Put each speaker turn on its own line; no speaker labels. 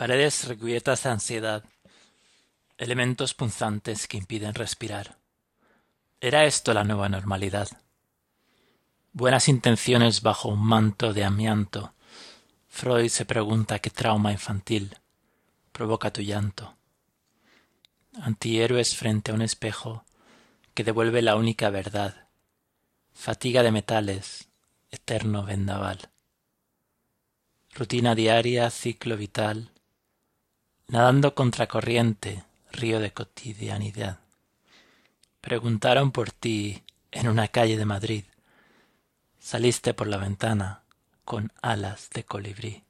Paredes recubiertas de ansiedad, elementos punzantes que impiden respirar. ¿Era esto la nueva normalidad? Buenas intenciones bajo un manto de amianto. Freud se pregunta qué trauma infantil provoca tu llanto. Antihéroes frente a un espejo que devuelve la única verdad. Fatiga de metales, eterno vendaval. Rutina diaria, ciclo vital, nadando contracorriente, río de cotidianidad. Preguntaron por ti en una calle de Madrid. Saliste por la ventana con alas de colibrí.